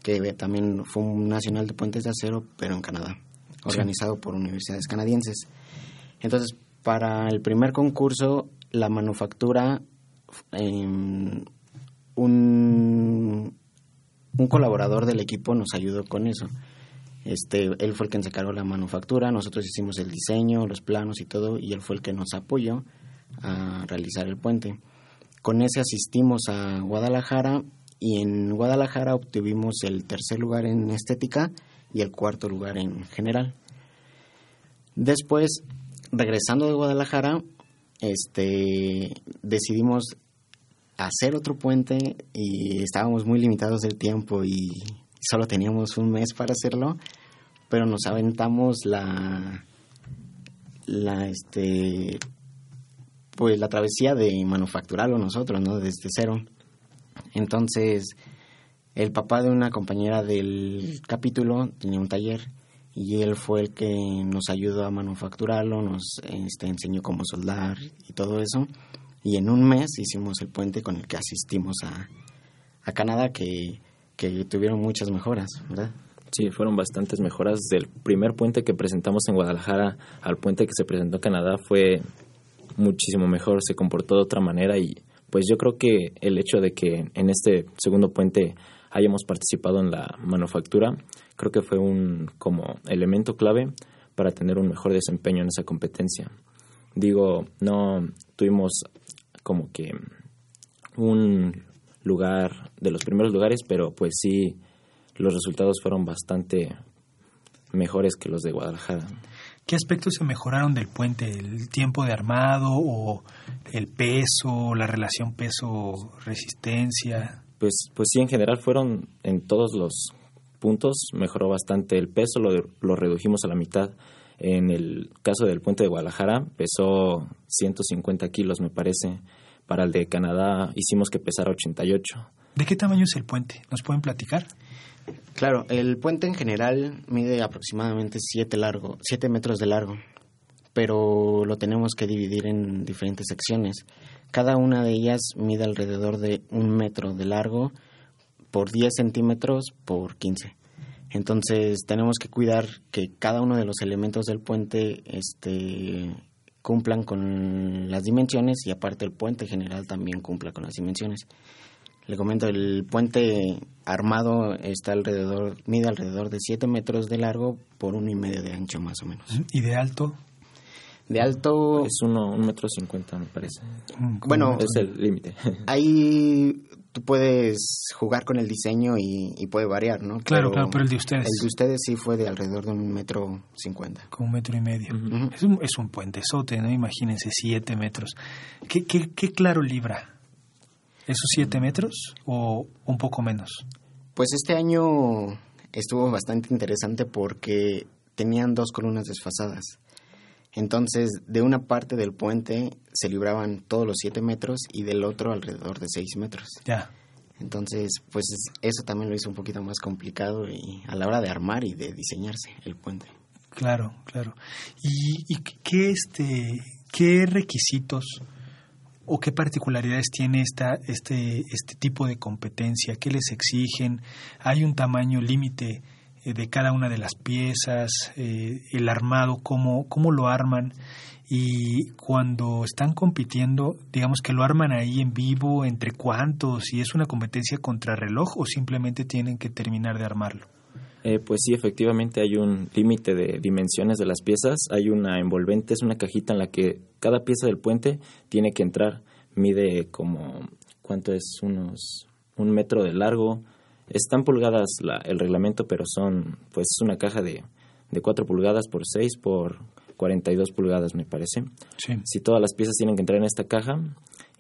que también fue un nacional de puentes de acero, pero en Canadá, organizado por universidades canadienses. Entonces, para el primer concurso, la manufactura, em, un, un colaborador del equipo nos ayudó con eso. Este, él fue el que se encargó la manufactura, nosotros hicimos el diseño, los planos y todo, y él fue el que nos apoyó a realizar el puente. Con ese asistimos a Guadalajara y en Guadalajara obtuvimos el tercer lugar en estética y el cuarto lugar en general. Después, regresando de Guadalajara, este, decidimos hacer otro puente y estábamos muy limitados del tiempo y solo teníamos un mes para hacerlo, pero nos aventamos la, la este, pues la travesía de manufacturarlo nosotros, ¿no? Desde cero. Entonces, el papá de una compañera del capítulo tenía un taller y él fue el que nos ayudó a manufacturarlo, nos este, enseñó cómo soldar y todo eso. Y en un mes hicimos el puente con el que asistimos a, Canadá, que, que tuvieron muchas mejoras, ¿verdad? Sí, fueron bastantes mejoras. Del primer puente que presentamos en Guadalajara al puente que se presentó en Canadá fue muchísimo mejor, se comportó de otra manera y pues yo creo que el hecho de que en este segundo puente hayamos participado en la manufactura, creo que fue un como elemento clave para tener un mejor desempeño en esa competencia. Digo, no tuvimos como que un lugar de los primeros lugares, pero pues sí los resultados fueron bastante mejores que los de Guadalajara. ¿Qué aspectos se mejoraron del puente? ¿El tiempo de armado o el peso, la relación peso-resistencia? Pues, pues sí, en general fueron en todos los puntos, mejoró bastante el peso, lo, lo redujimos a la mitad. En el caso del puente de Guadalajara pesó 150 kilos, me parece. Para el de Canadá hicimos que pesara 88. ¿De qué tamaño es el puente? ¿Nos pueden platicar? Claro, el puente en general mide aproximadamente 7 largo, siete metros de largo, pero lo tenemos que dividir en diferentes secciones. Cada una de ellas mide alrededor de un metro de largo por 10 centímetros por 15. Entonces tenemos que cuidar que cada uno de los elementos del puente este, cumplan con las dimensiones y aparte el puente en general también cumpla con las dimensiones. Le comento, el puente armado está alrededor, mide alrededor de 7 metros de largo por uno y medio de ancho más o menos. ¿Y de alto? De alto... Es uno, un metro cincuenta me parece. Mm, bueno, es el límite. Ahí tú puedes jugar con el diseño y, puede variar, ¿no? Claro, claro, pero el de ustedes. El de ustedes sí fue de alrededor de un metro cincuenta. Con un metro y medio. es, un, es un puentezote, ¿no? Imagínense, siete metros. ¿Qué, qué, qué claro libra? ¿Esos siete metros o un poco menos? Pues este año estuvo bastante interesante porque tenían dos columnas desfasadas. Entonces, de una parte del puente se libraban todos los siete metros y del otro alrededor de seis metros. Ya. Entonces, pues eso también lo hizo un poquito más complicado y a la hora de armar y de diseñarse el puente. Claro, claro. ¿Y, y qué, este, qué requisitos o qué particularidades tiene esta, este, este tipo de competencia? ¿Qué les exigen? ¿Hay un tamaño límite eh, de cada una de las piezas? Eh, ¿El armado? Cómo, ¿Cómo lo arman? Y cuando están compitiendo, digamos que lo arman ahí en vivo, entre cuántos, y es una competencia contra reloj o simplemente tienen que terminar de armarlo. Eh, pues sí, efectivamente hay un límite de dimensiones de las piezas. Hay una envolvente, es una cajita en la que cada pieza del puente tiene que entrar. Mide como, ¿cuánto es? Unos, un metro de largo. Están pulgadas la, el reglamento, pero son, pues es una caja de, de 4 pulgadas por 6 por 42 pulgadas, me parece. Sí. Si todas las piezas tienen que entrar en esta caja,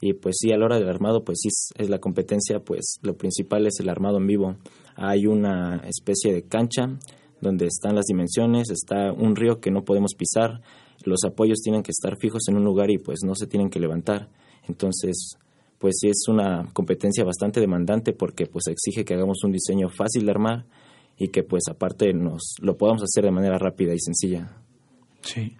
y pues sí, a la hora del armado, pues sí es la competencia, pues lo principal es el armado en vivo hay una especie de cancha donde están las dimensiones, está un río que no podemos pisar, los apoyos tienen que estar fijos en un lugar y pues no se tienen que levantar. Entonces, pues sí es una competencia bastante demandante porque pues exige que hagamos un diseño fácil de armar y que pues aparte nos lo podamos hacer de manera rápida y sencilla. Sí.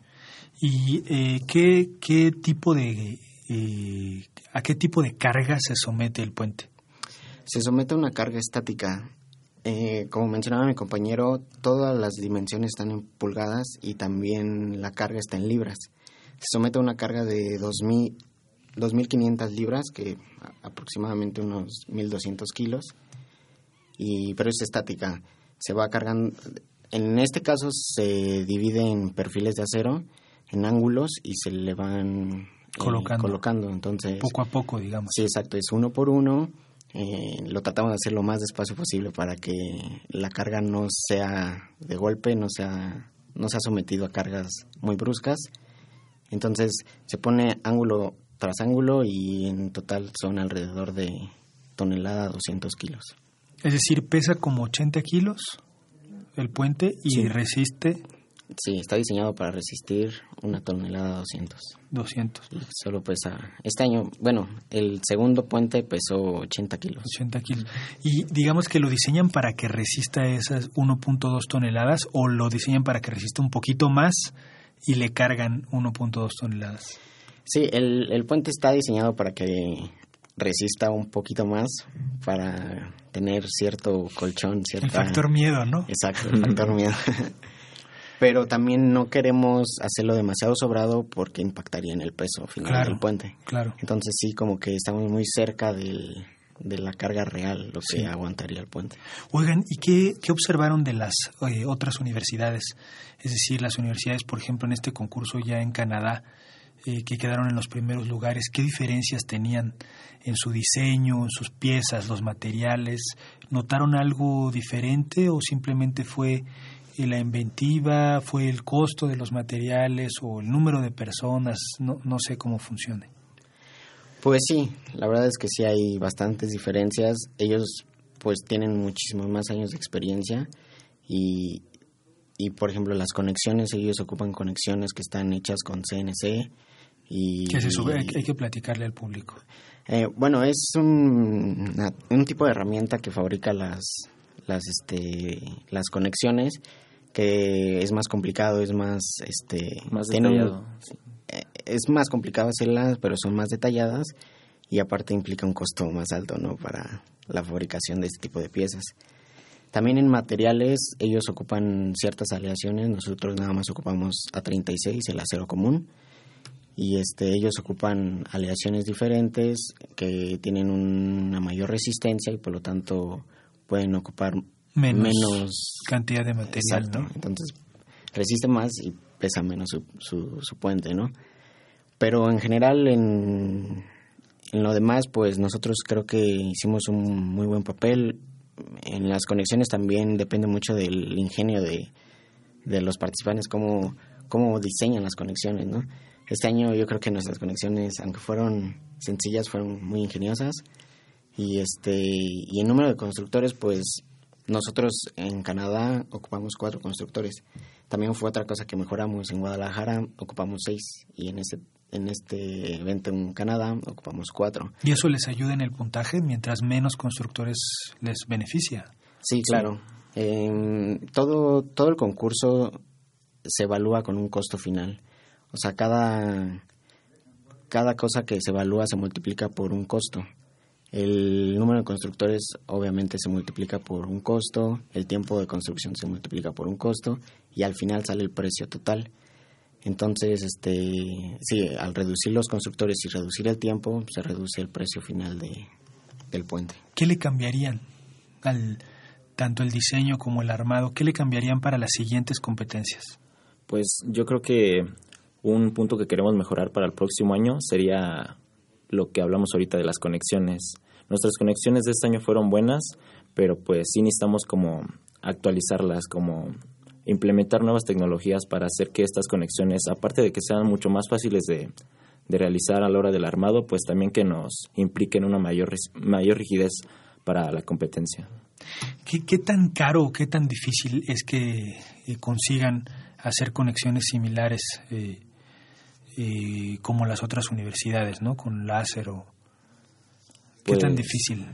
¿Y eh, ¿qué, qué tipo de eh, a qué tipo de carga se somete el puente? Se somete a una carga estática eh, como mencionaba mi compañero, todas las dimensiones están en pulgadas y también la carga está en libras. Se somete a una carga de 2.500 libras, que aproximadamente unos 1.200 kilos, y, pero es estática. Se va cargando. En este caso se divide en perfiles de acero, en ángulos, y se le van colocando. colocando. Entonces, poco a poco, digamos. Sí, exacto. Es uno por uno eh, lo tratamos de hacer lo más despacio posible para que la carga no sea de golpe, no sea, no sea sometido a cargas muy bruscas. Entonces se pone ángulo tras ángulo y en total son alrededor de tonelada 200 kilos. Es decir, pesa como 80 kilos el puente y resiste. Sí, está diseñado para resistir una tonelada 200. 200. Y solo pesa, este año, bueno, el segundo puente pesó 80 kilos. 80 kilos. Y digamos que lo diseñan para que resista esas 1.2 toneladas o lo diseñan para que resista un poquito más y le cargan 1.2 toneladas. Sí, el, el puente está diseñado para que resista un poquito más para tener cierto colchón, cierta... El factor miedo, ¿no? Exacto, el factor miedo. Pero también no queremos hacerlo demasiado sobrado porque impactaría en el peso final Claro, del puente. Claro. Entonces sí, como que estamos muy cerca del, de la carga real, lo que Sí. aguantaría el puente. Oigan, ¿y qué, qué observaron de las eh, otras universidades? Es decir, las universidades, por ejemplo, en este concurso ya en Canadá, eh, que quedaron en los primeros lugares, ¿qué diferencias tenían en su diseño, en sus piezas, los materiales? ¿Notaron algo diferente o simplemente fue la inventiva, fue el costo de los materiales o el número de personas? No, no sé cómo funcione. Pues sí, la verdad es que sí hay bastantes diferencias. Ellos pues tienen muchísimos más años de experiencia y, y por ejemplo las conexiones, ellos ocupan conexiones que están hechas con CNC y... ¿Qué es eso? Hay, hay que platicarle al público. Eh, bueno, es un, un tipo de herramienta que fabrica las, las, este, las conexiones que es más complicado, es más, este, Más un- detallado. sí. eh, es más complicado hacerlas, pero son más detalladas y aparte implica un costo más alto, ¿no? Para la fabricación de este tipo de piezas. También en materiales ellos ocupan ciertas aleaciones, nosotros nada más ocupamos A36, el acero común, y este ellos ocupan aleaciones diferentes que tienen una mayor resistencia y por lo tanto pueden ocupar Menos, menos cantidad de material, Exacto. ¿no? Entonces resiste más y pesa menos su, su, su puente, ¿no? Pero en general, en, en lo demás, pues nosotros creo que hicimos un muy buen papel. En las conexiones también depende mucho del ingenio de, de los participantes, cómo, cómo diseñan las conexiones, ¿no? Este año yo creo que nuestras conexiones, aunque fueron sencillas, fueron muy ingeniosas. Y este y en número de constructores, pues nosotros en Canadá ocupamos cuatro constructores. También fue otra cosa que mejoramos. En Guadalajara ocupamos seis y en este, en este evento en Canadá ocupamos cuatro. Y eso les ayuda en el puntaje mientras menos constructores les beneficia. Sí, claro. Em, todo, todo el concurso se evalúa con un costo final. O sea, cada, cada cosa que se evalúa se multiplica por un costo. El número de constructores obviamente se multiplica por un costo, el tiempo de construcción se multiplica por un costo y al final sale el precio total. Entonces, este, sí, al reducir los constructores y reducir el tiempo, se reduce el precio final de, del puente. ¿Qué le cambiarían al tanto el diseño como el armado? ¿Qué le cambiarían para las siguientes competencias? Pues yo creo que un punto que queremos mejorar para el próximo año sería lo que hablamos ahorita de las conexiones. Nuestras conexiones de este año fueron buenas, pero pues sí necesitamos como actualizarlas, como implementar nuevas tecnologías para hacer que estas conexiones, aparte de que sean mucho más fáciles de, de realizar a la hora del armado, pues también que nos impliquen una mayor, mayor rigidez para la competencia. ¿Qué, qué tan caro qué tan difícil es que eh, consigan hacer conexiones similares eh, eh, como las otras universidades, ¿no? Con láser o... ¿Qué Pues- tan difícil?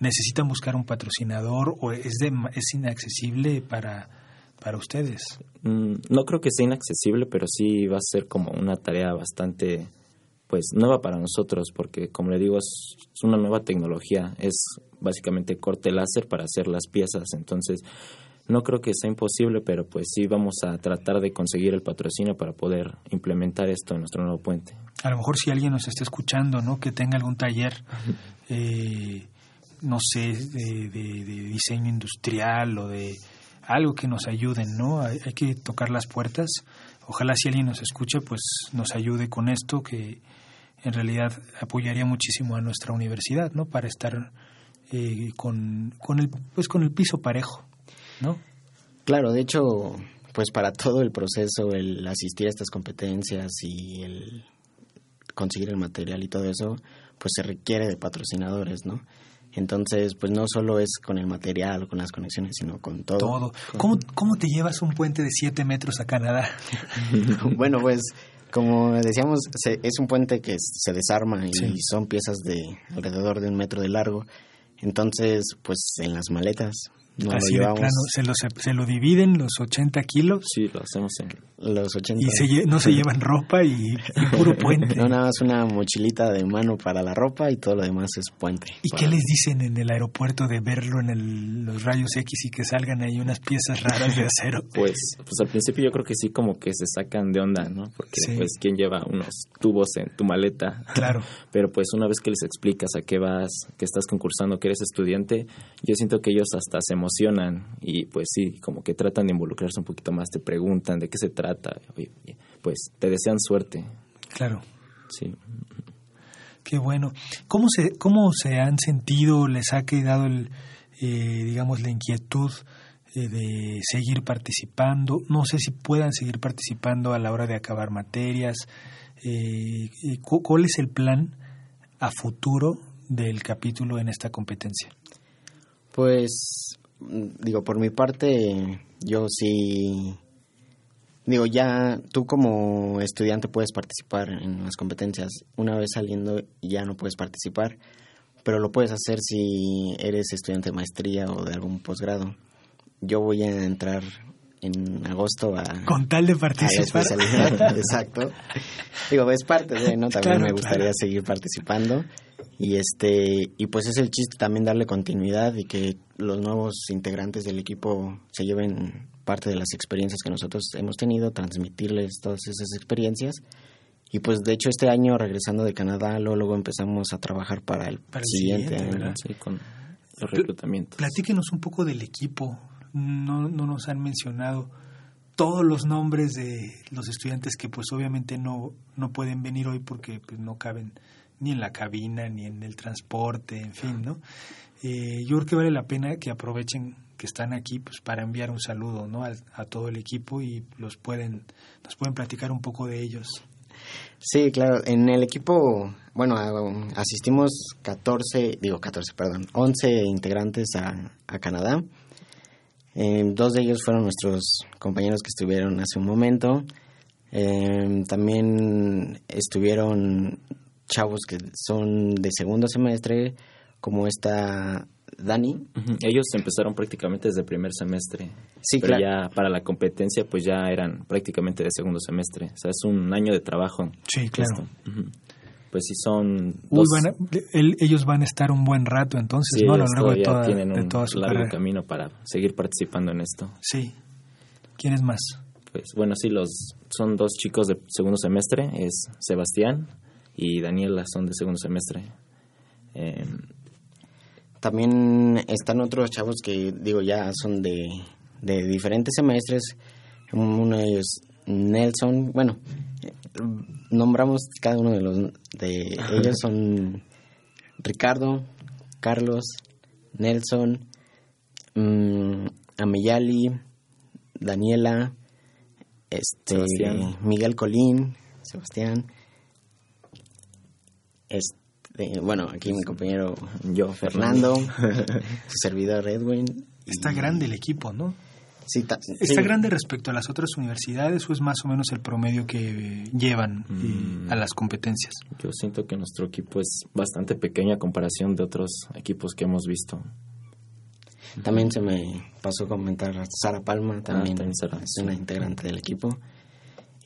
¿Necesitan buscar un patrocinador o es, de, es inaccesible para, para ustedes? Mm, No creo que sea inaccesible, pero sí va a ser como una tarea bastante pues nueva para nosotros porque como le digo es, es una nueva tecnología, es básicamente corte láser para hacer las piezas, entonces no creo que sea imposible, pero pues sí vamos a tratar de conseguir el patrocinio para poder implementar esto en nuestro nuevo puente. A lo mejor si alguien nos está escuchando, ¿no? Que tenga algún taller, eh, no sé, de, de- de diseño industrial o de algo que nos ayuden, ¿no? Hay, hay que tocar las puertas. Ojalá si alguien nos escucha, pues nos ayude con esto, que en realidad apoyaría muchísimo a nuestra universidad, ¿no? Para estar eh, con, con el, pues con el piso parejo, ¿no? Claro, de hecho, pues para todo el proceso, el asistir a estas competencias y el conseguir el material y todo eso, pues se requiere de patrocinadores, ¿no? Entonces, pues no solo es con el material o con las conexiones, sino con todo. Todo. ¿Cómo, ¿Cómo te llevas un puente de 7 metros a Canadá? bueno, pues como decíamos, se- es un puente que se desarma y Sí. son piezas de alrededor de un metro de largo. Entonces, pues en las maletas nos Así lo de plano, se lo, se lo dividen los 80 kilos Sí, lo hacemos en... los 80. y se no se llevan ropa y, y puro puente. No, nada más una mochilita de mano para la ropa y todo lo demás es puente. ¿Y qué les dicen en el aeropuerto de verlo en el- los rayos X y que salgan ahí unas piezas raras de acero? Pues, pues al principio yo creo que sí como que se sacan de onda, ¿no? Porque Sí. pues quién lleva unos tubos en tu maleta. Claro. Pero pues una vez que les explicas a qué vas, que estás concursando, que eres estudiante, yo siento que ellos hasta se emocionan y pues sí, como que tratan de involucrarse un poquito más, te preguntan de qué se trata, pues te desean suerte, Claro. sí. Qué bueno. ¿Cómo se, cómo se han sentido? ¿Les ha quedado, el, eh, digamos, la inquietud eh, de seguir participando? No sé si puedan seguir participando a la hora de acabar materias. Eh, cu- ¿Cuál es el plan a futuro del capítulo en esta competencia? Pues, digo, por mi parte, yo sí. Digo, ya tú como estudiante puedes participar en las competencias. Una vez saliendo ya no puedes participar, pero lo puedes hacer si eres estudiante de maestría o de algún posgrado. Yo voy a entrar en agosto a, Con tal de participar. Exacto. Digo, es parte de, ¿no? También Claro, me gustaría claro. seguir participando. Y este y pues es el chiste también darle continuidad y que los nuevos integrantes del equipo se lleven parte de las experiencias que nosotros hemos tenido, transmitirles todas esas experiencias. Y pues de hecho este año regresando de Canadá, luego, luego empezamos a trabajar para el, Para el siguiente, siguiente, año. Sí, con los reclutamientos. Platíquenos un poco del equipo. No, no nos han mencionado todos los nombres de los estudiantes que pues obviamente no, no pueden venir hoy porque pues, no caben ni en la cabina, ni en el transporte, en fin, ¿no? Eh, yo creo que vale la pena que aprovechen que están aquí pues para enviar un saludo ¿no? a, a todo el equipo y los pueden nos pueden platicar un poco de ellos. Sí, claro. En el equipo, bueno, asistimos 14, digo 14, perdón, 11 integrantes a Canadá. Eh, dos de ellos fueron nuestros compañeros que estuvieron hace un momento. Eh, también estuvieron chavos que son de segundo semestre, como esta Dani. Ellos empezaron prácticamente desde el primer semestre. Sí, pero claro. ya para la competencia pues ya eran prácticamente de segundo semestre. O sea, es un año de trabajo. Sí, claro. Ujú. Pues sí son Uy, dos- van a- el- ellos van a estar un buen rato entonces, sí, ¿no? A lo largo de toda, tienen de un toda su largo carrera. camino para seguir participando en esto. Sí. ¿Quién es más? Pues bueno, sí, los son dos chicos de segundo semestre, es Sebastián y Daniela son de segundo semestre. Eh, También están otros chavos que, digo, ya son de, de diferentes semestres. Uno de ellos, Nelson. Bueno, nombramos cada uno de los de ellos. Son Ricardo, Carlos, Nelson, mm, Ameyali, Daniela, este, Sebastián. Miguel Colín, Sebastián. Este, bueno, aquí mi compañero yo, Fernando, su servidor Edwin. Está y- grande el equipo, ¿no? Sí, ta- ¿Está grande respecto a las otras universidades o es más o menos el promedio que llevan Mm. a las competencias? Yo siento que nuestro equipo es bastante pequeño a comparación de otros equipos que hemos visto. También se me pasó a comentar a Sara Palma, también, también Sara, es sí. una integrante del equipo.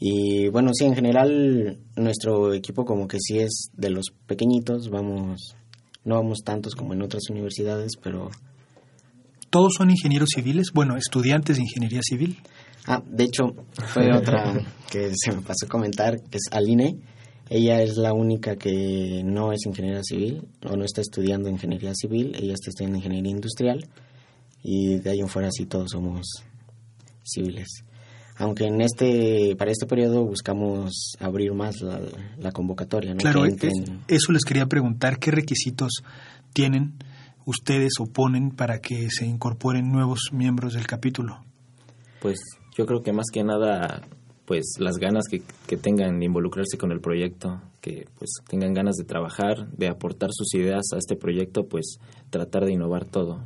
Y bueno, sí, en general nuestro equipo como que sí es de los pequeñitos, vamos, no vamos tantos como en otras universidades, pero... ¿Todos son ingenieros civiles? Bueno, estudiantes de ingeniería civil. Ah, de hecho, fue otra que se me pasó a comentar, que es Aline. Ella es la única que no es ingeniera civil o no está estudiando ingeniería civil, ella está estudiando ingeniería industrial y de ahí en fuera sí todos somos civiles. Aunque en este para este periodo buscamos abrir más la, la convocatoria, ¿no? Claro, Que es- entren- eso les quería preguntar, ¿qué requisitos tienen ustedes o ponen para que se incorporen nuevos miembros del capítulo? Pues yo creo que más que nada, pues las ganas que, que tengan de involucrarse con el proyecto. que pues tengan ganas de trabajar, de aportar sus ideas a este proyecto, pues tratar de innovar todo.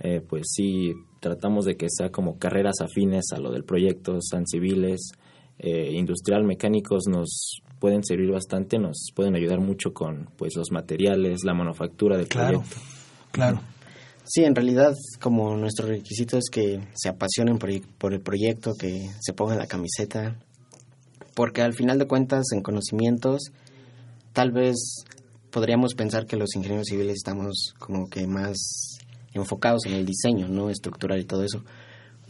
Eh, pues sí, tratamos de que sea como carreras afines a lo del proyecto, sean civiles, eh, industrial, mecánicos, nos pueden servir bastante, nos pueden ayudar mucho con pues los materiales, la manufactura del proyecto. Claro. Sí, en realidad como nuestro requisito es que se apasionen por, por el proyecto, que se pongan la camiseta, porque al final de cuentas en conocimientos tal vez podríamos pensar que los ingenieros civiles estamos como que más enfocados en el diseño, no estructural y todo eso.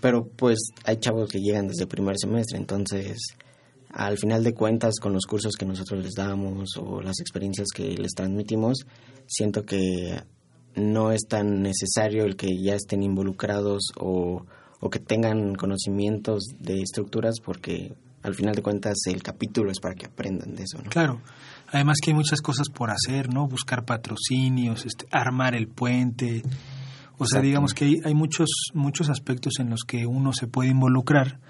Pero pues hay chavos que llegan desde el primer semestre, entonces al final de cuentas con los cursos que nosotros les damos o las experiencias que les transmitimos, siento que no es tan necesario el que ya estén involucrados o, o que tengan conocimientos de estructuras porque al final de cuentas el capítulo es para que aprendan de eso, ¿no? Claro. Además que hay muchas cosas por hacer, ¿no? Buscar patrocinios, este, armar el puente. O sea, digamos que hay, hay, muchos muchos aspectos en los que uno se puede involucrar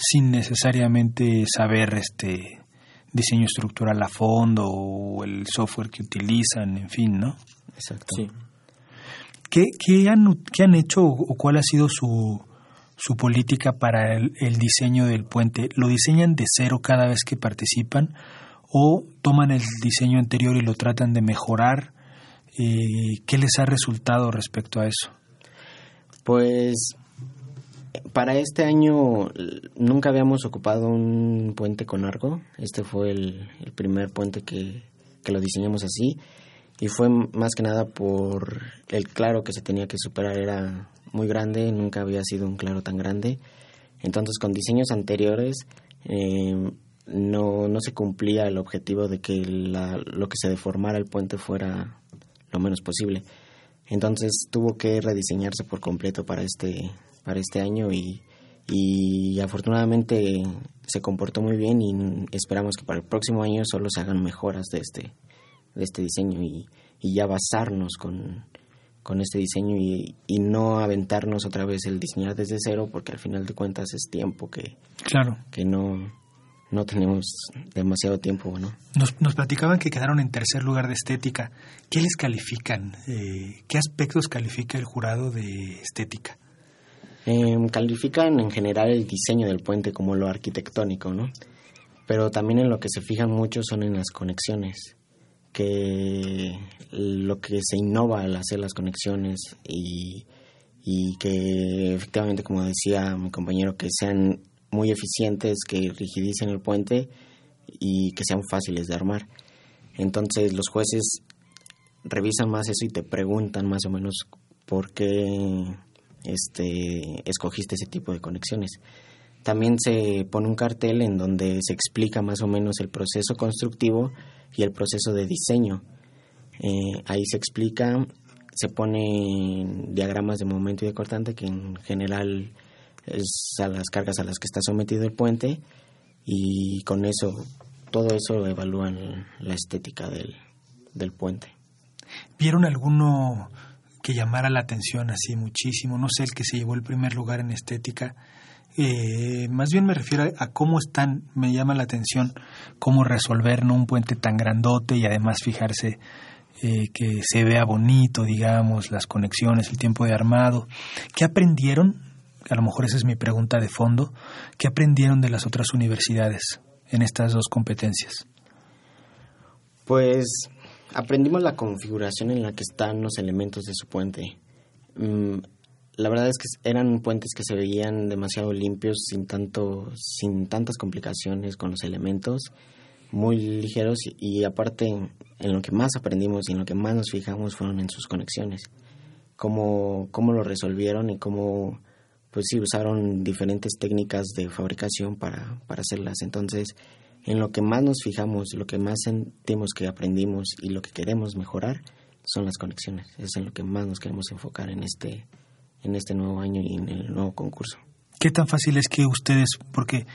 sin necesariamente saber este diseño estructural a fondo o el software que utilizan, en fin, ¿no? Exacto. Sí. ¿Qué, qué, han, qué han hecho o cuál ha sido su, su política para el, el, diseño del puente? ¿Lo diseñan de cero cada vez que participan o toman el diseño anterior y lo tratan de mejorar? Eh, ¿Qué les ha resultado respecto a eso? Pues para este año nunca habíamos ocupado un puente con arco. Este fue el, primer puente que, lo diseñamos así. Y fue más que nada por el claro que se tenía que superar. Era muy grande, nunca había sido un claro tan grande. Entonces con diseños anteriores eh, no, no se cumplía el objetivo de que lo que se deformara el puente fuera lo menos posible. Entonces tuvo que rediseñarse por completo para este, para este año y, y afortunadamente se comportó muy bien y esperamos que para el próximo año solo se hagan mejoras de este, de este diseño y, y ya basarnos con, con este diseño y, y, no aventarnos otra vez el diseñar desde cero porque al final de cuentas es tiempo que, claro. que no, no tenemos demasiado tiempo, ¿no? Nos, nos platicaban que quedaron en tercer lugar de estética. ¿Qué les califican? Eh, ¿Qué aspectos califica el jurado de estética? Eh, califican en general el diseño del puente como lo arquitectónico, ¿no? Pero también en lo que se fijan mucho son en las conexiones, que lo que se innova al hacer las conexiones y, y que efectivamente, como decía mi compañero, que sean muy eficientes, que rigidicen el puente y que sean fáciles de armar. Entonces los jueces revisan más eso y te preguntan más o menos por qué este, escogiste ese tipo de conexiones. También se pone un cartel en donde se explica más o menos el proceso constructivo y el proceso de diseño. Eh, ahí se explica, se ponen diagramas de momento y de cortante que en general es a las cargas a las que está sometido el puente y con eso, todo eso evalúan la estética del, del puente. ¿Vieron alguno que llamara la atención así muchísimo? No sé, el que se llevó el primer lugar en estética. Eh, más bien me refiero a, cómo están, me llama la atención cómo resolver ¿no? un puente tan grandote y además fijarse eh, que se vea bonito, digamos, las conexiones, el tiempo de armado. ¿Qué aprendieron a lo mejor esa es mi pregunta de fondo, ¿qué aprendieron de las otras universidades en estas dos competencias? Pues aprendimos la configuración en la que están los elementos de su puente. La verdad es que eran puentes que se veían demasiado limpios, sin tanto, sin tantas complicaciones con los elementos, muy ligeros y, aparte en lo que más aprendimos y en lo que más nos fijamos fueron en sus conexiones, cómo, cómo lo resolvieron y cómo pues sí, usaron diferentes técnicas de fabricación para, para hacerlas. Entonces, en lo que más nos fijamos, lo que más sentimos que aprendimos y lo que queremos mejorar son las conexiones. Es en lo que más nos queremos enfocar en este, en este nuevo año y en el nuevo concurso. ¿Qué tan fácil es que ustedes, porque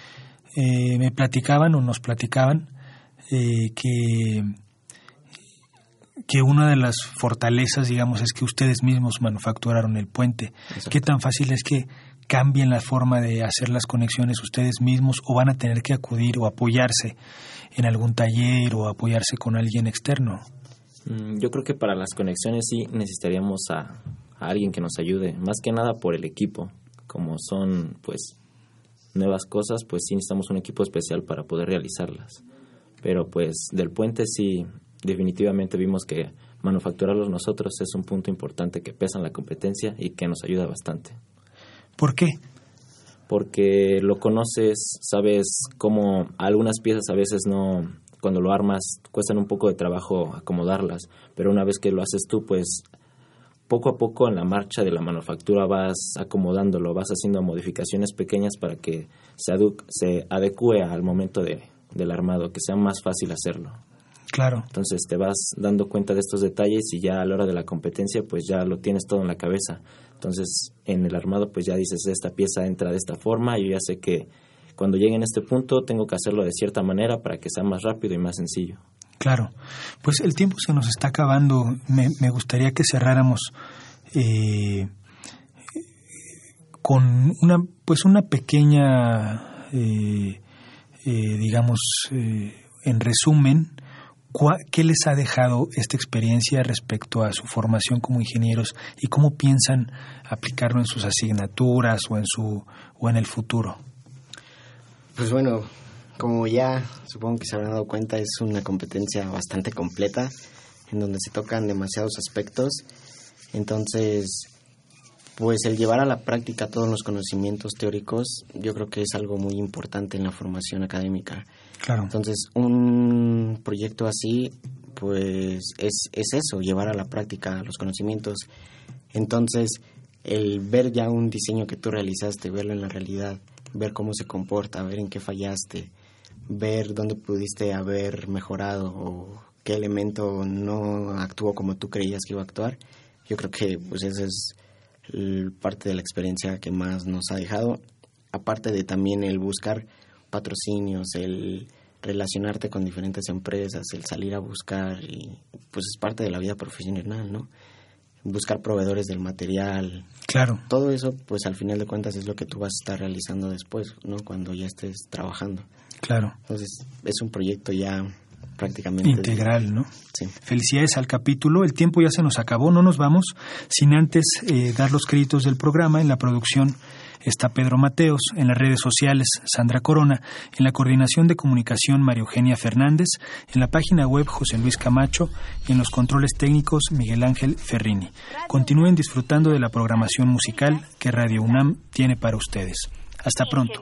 eh, me platicaban o nos platicaban eh, que que una de las fortalezas, digamos, es que ustedes mismos manufacturaron el puente. Exacto. ¿Qué tan fácil es que, cambien la forma de hacer las conexiones ustedes mismos o van a tener que acudir o apoyarse en algún taller o apoyarse con alguien externo? Mm, yo creo que para las conexiones sí necesitaríamos a, alguien que nos ayude, más que nada por el equipo, como son pues nuevas cosas, pues sí necesitamos un equipo especial para poder realizarlas. Pero pues del puente sí definitivamente vimos que manufacturarlos nosotros es un punto importante que pesa en la competencia y que nos ayuda bastante. ¿Por qué? Porque lo conoces, sabes cómo algunas piezas a veces no, cuando lo armas, cuestan un poco de trabajo acomodarlas, pero una vez que lo haces tú, pues poco a poco en la marcha de la manufactura vas acomodándolo, vas haciendo modificaciones pequeñas para que se, se adecue al momento de, del armado, que sea más fácil hacerlo. Claro. Entonces te vas dando cuenta de estos detalles y ya a la hora de la competencia pues ya lo tienes todo en la cabeza. Entonces en el armado pues ya dices esta pieza entra de esta forma y yo ya sé que cuando llegue en este punto tengo que hacerlo de cierta manera para que sea más rápido y más sencillo. Claro, pues el tiempo se nos está acabando. Me, gustaría que cerráramos eh, con una, pues una pequeña, eh, eh, digamos, en resumen, ¿qué les ha dejado esta experiencia respecto a su formación como ingenieros y cómo piensan aplicarlo en sus asignaturas o en su o en el futuro? Pues bueno, como ya supongo que se habrán dado cuenta, es una competencia bastante completa en donde se tocan demasiados aspectos. Entonces, pues el llevar a la práctica todos los conocimientos teóricos, yo creo que es algo muy importante en la formación académica. Entonces, un proyecto así, pues es, es eso, llevar a la práctica los conocimientos. Entonces, el ver ya un diseño que tú realizaste, verlo en la realidad, ver cómo se comporta, ver en qué fallaste, ver dónde pudiste haber mejorado o qué elemento no actuó como tú creías que iba a actuar. Yo creo que pues esa es parte de la experiencia que más nos ha dejado, aparte de también el buscar patrocinios, el relacionarte con diferentes empresas, el salir a buscar y pues es parte de la vida profesional, ¿no? Buscar proveedores del material. Claro. Todo eso pues al final de cuentas es lo que tú vas a estar realizando después, ¿no? Cuando ya estés trabajando. Claro. Entonces, es un proyecto ya prácticamente integral, ¿no? Sí. Felicidades al capítulo. El tiempo ya se nos acabó, no nos vamos sin antes eh, dar los créditos del programa. En la producción está Pedro Mateos, en las redes sociales Sandra Corona, en la coordinación de comunicación María Eugenia Fernández, en la página web José Luis Camacho y en los controles técnicos Miguel Ángel Ferrini. Continúen disfrutando de la programación musical que Radio UNAM tiene para ustedes. Hasta pronto.